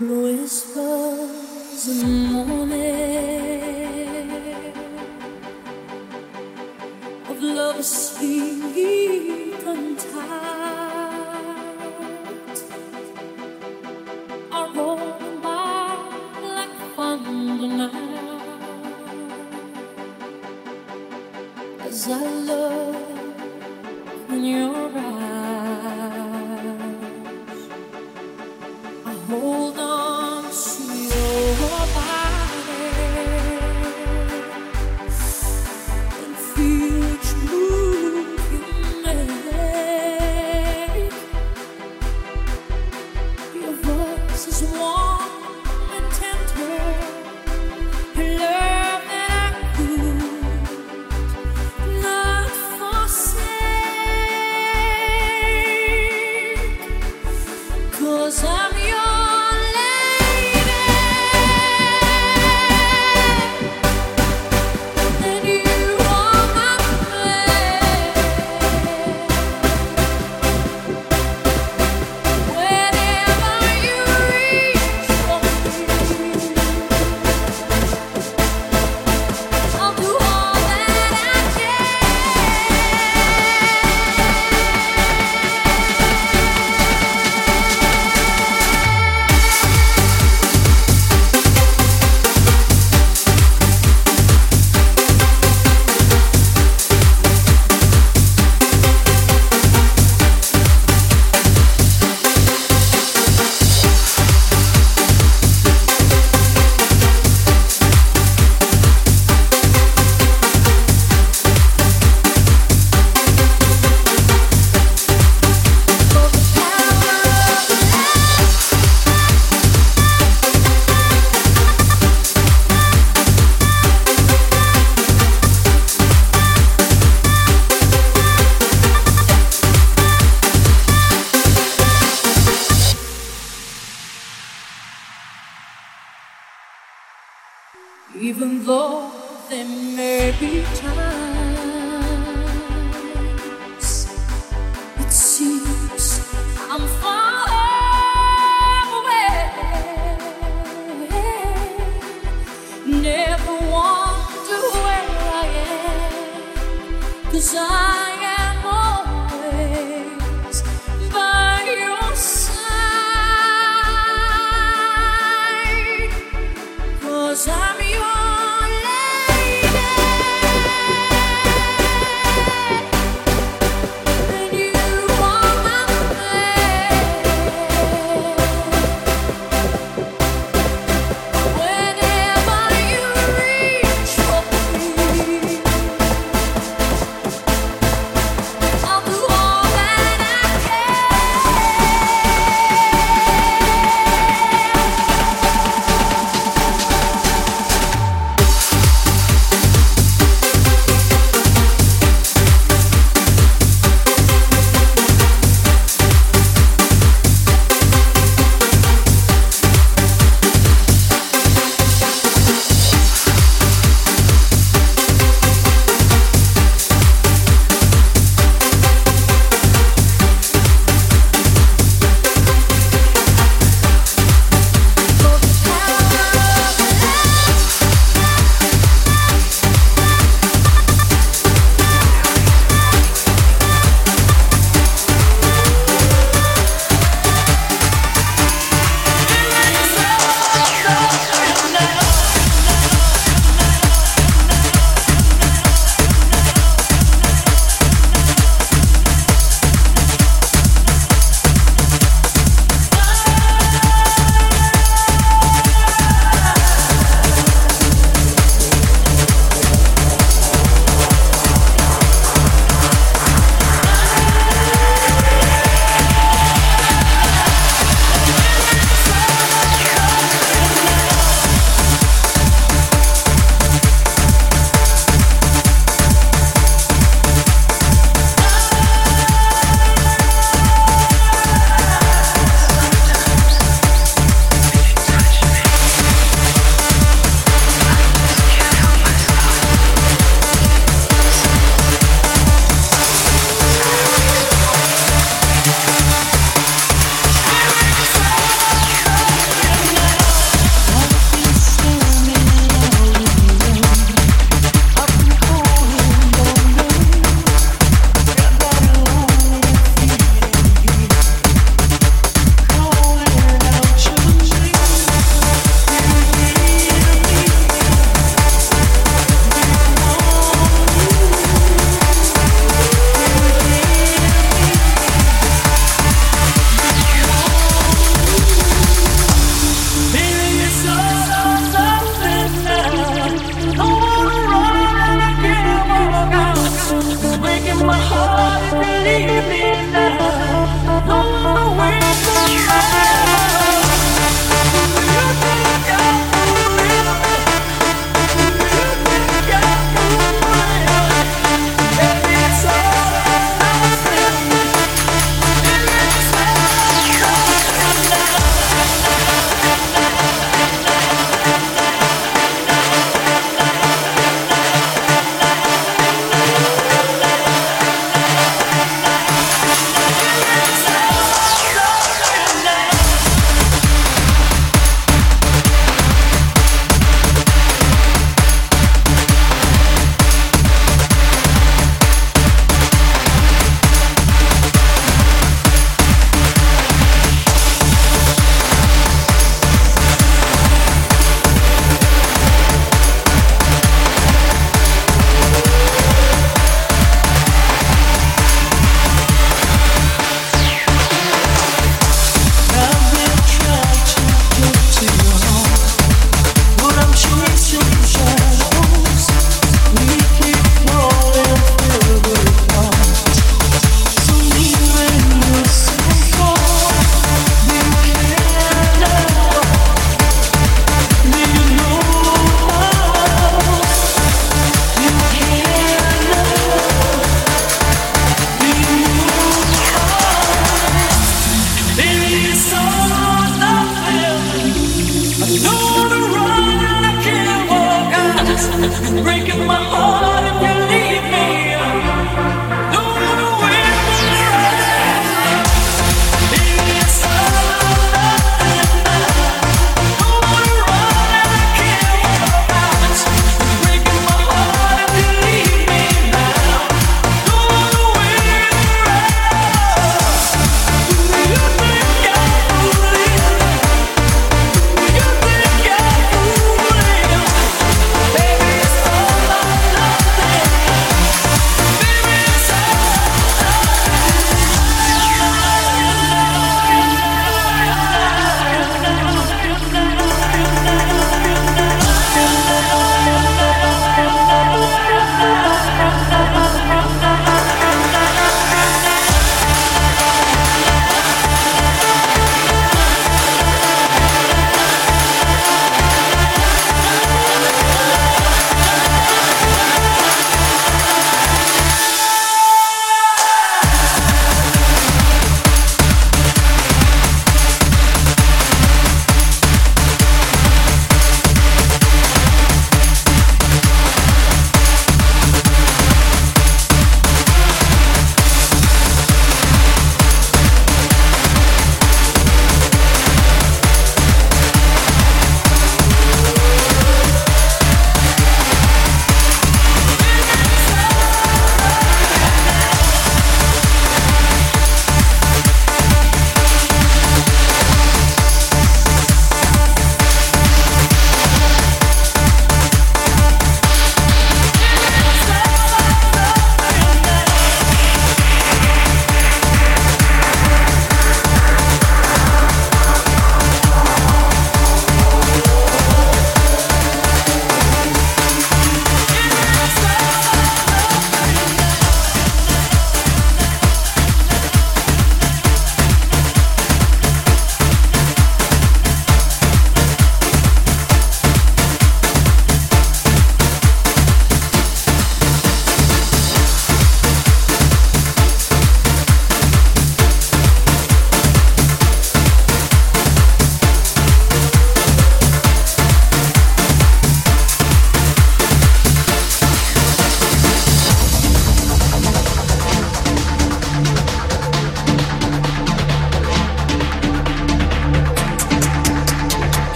Whispers in the morning of love asleep and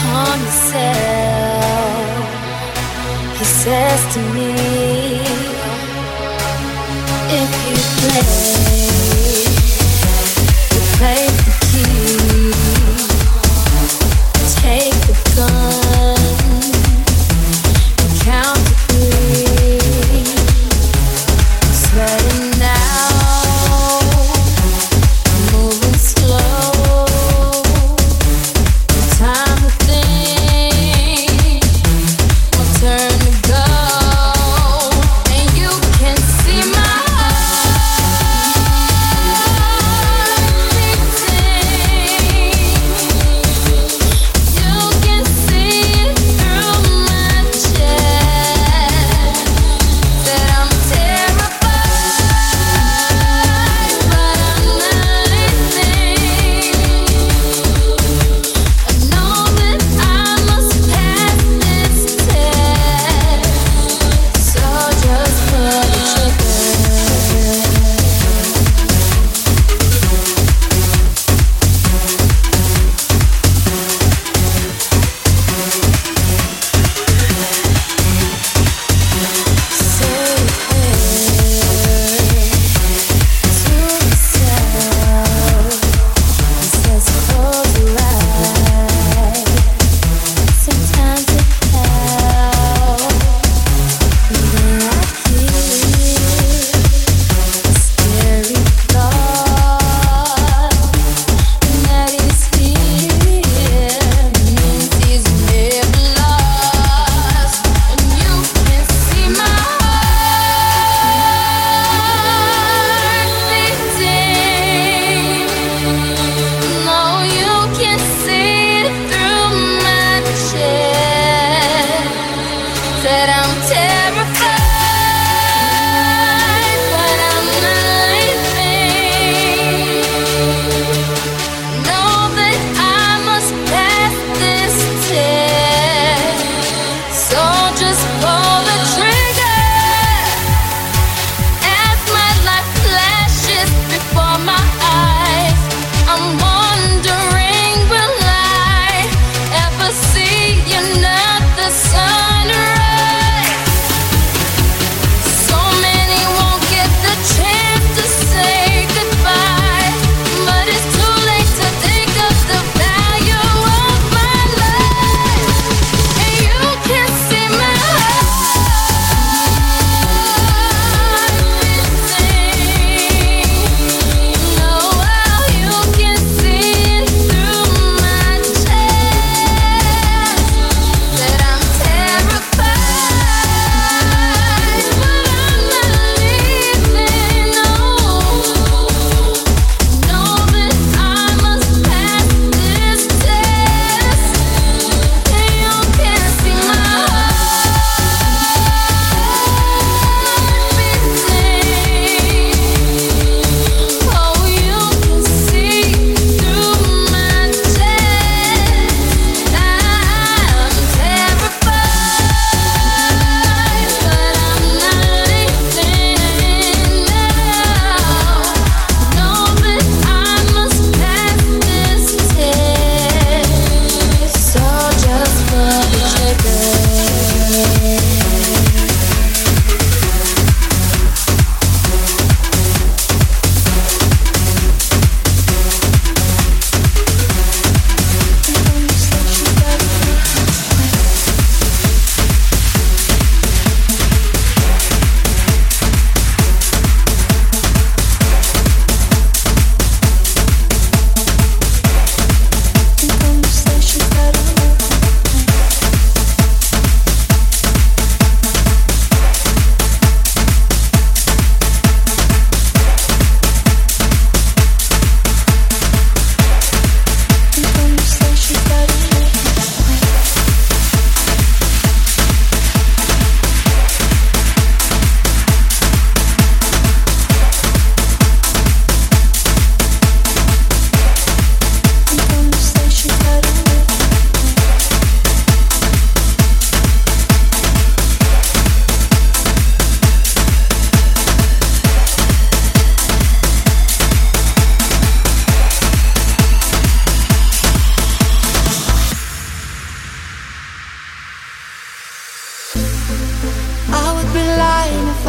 Calm yourself, he says to me. If you play.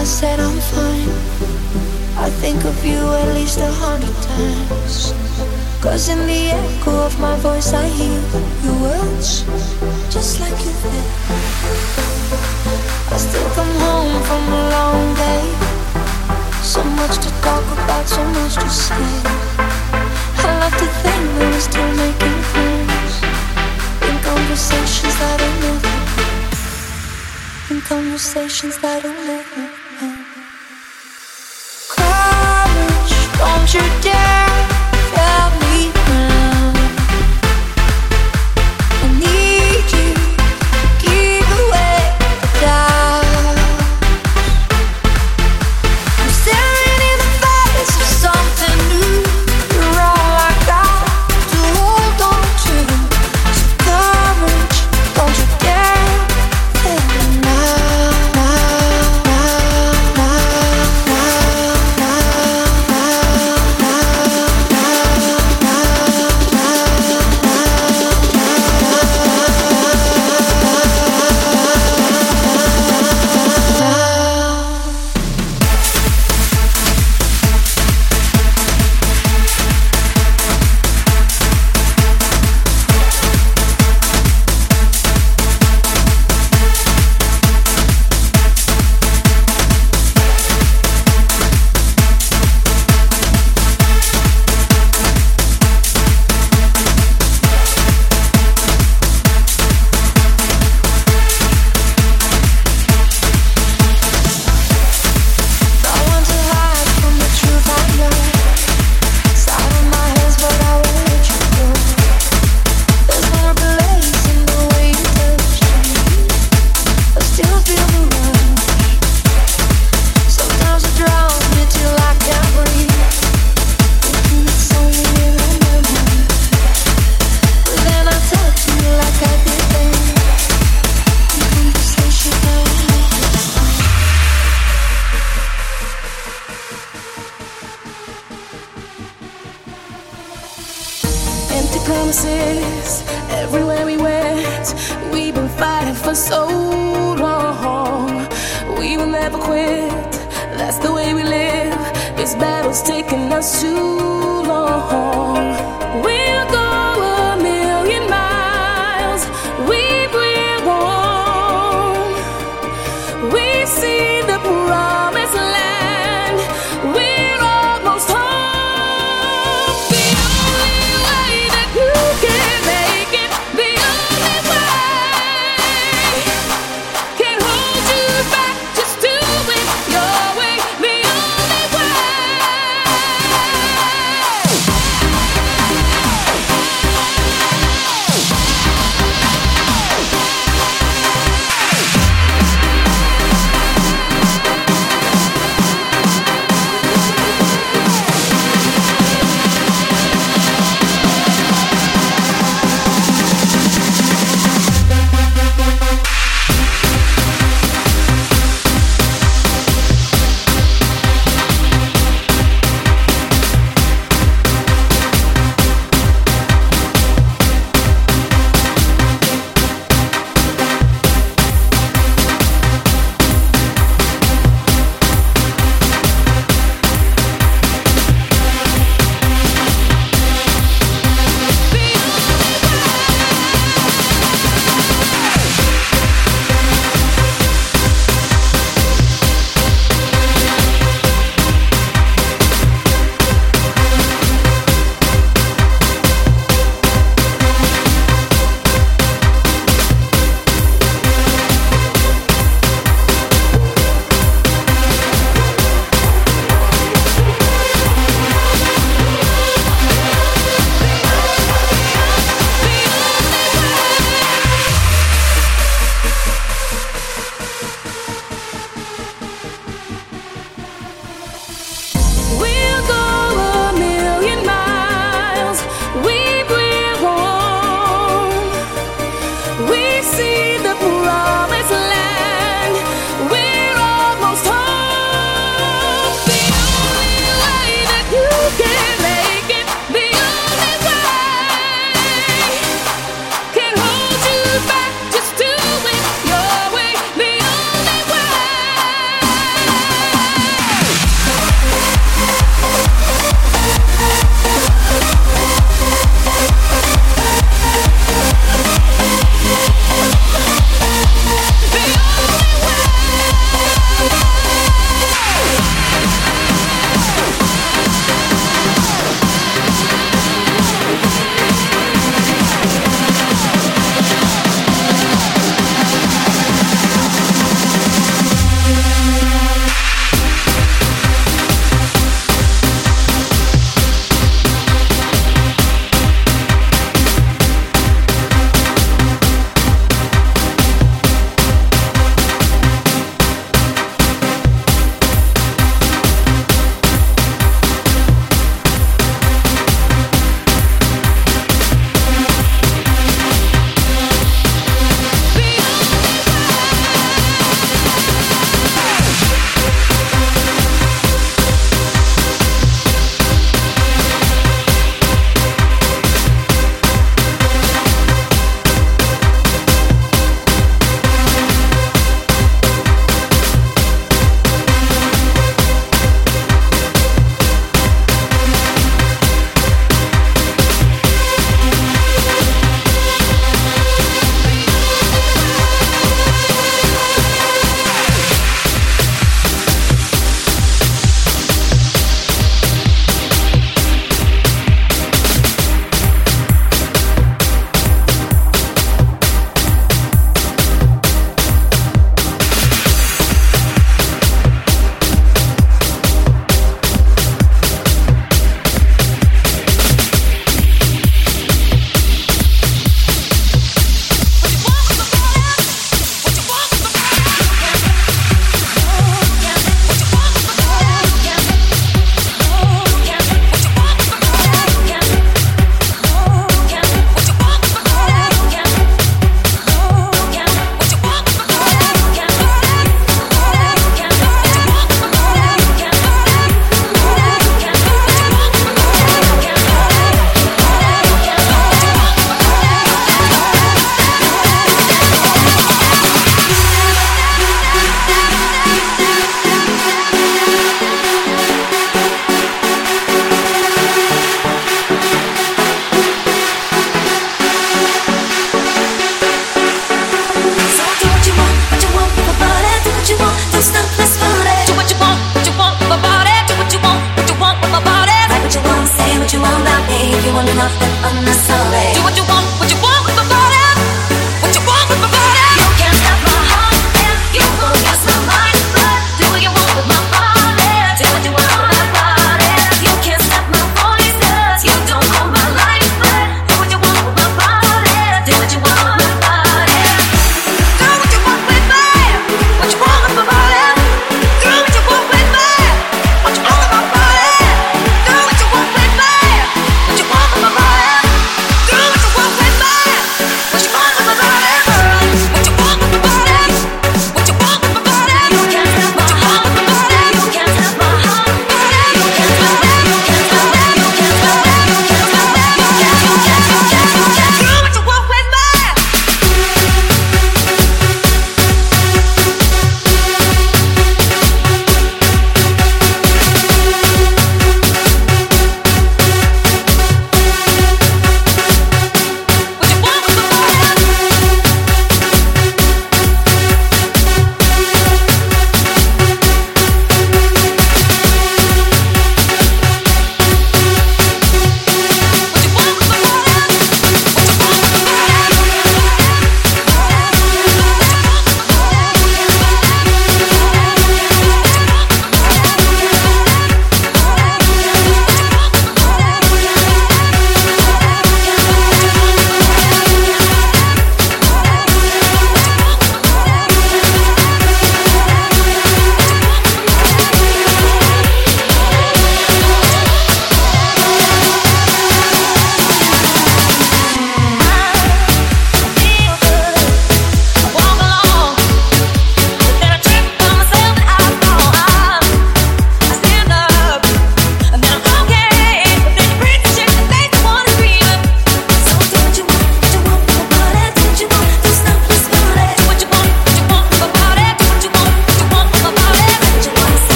I said I'm fine. I think of you at least a hundred times. Cause in the echo of my voice, I hear your words, just like you did. I still come home from a long day. So much to talk about, so much to say. I love to think that we're still making friends. In conversations that are nothing. In conversations that are nothing. you do?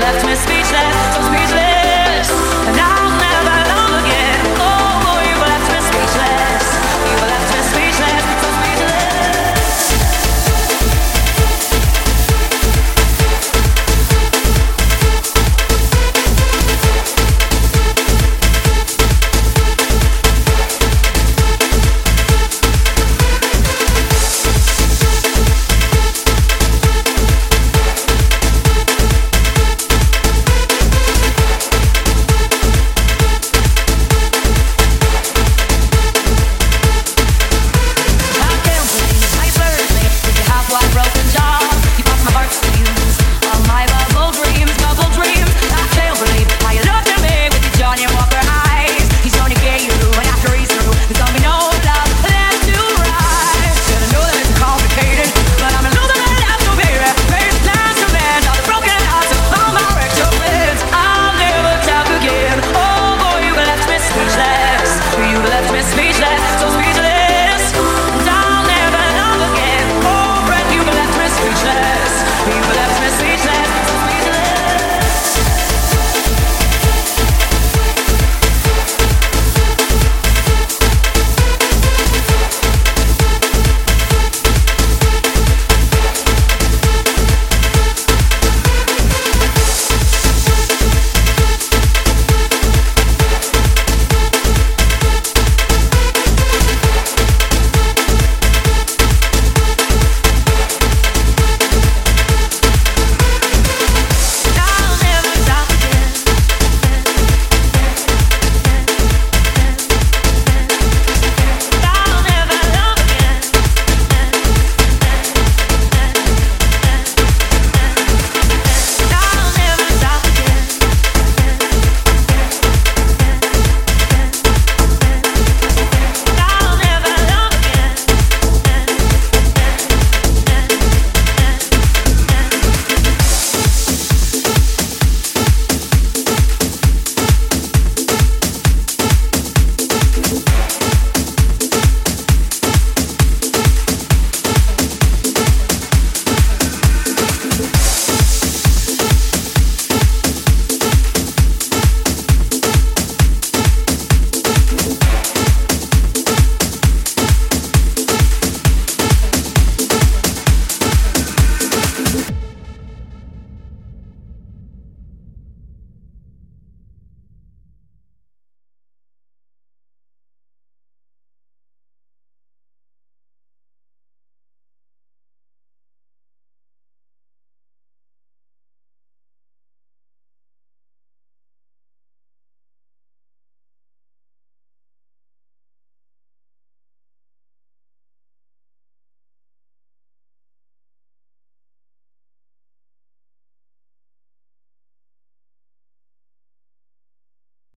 left me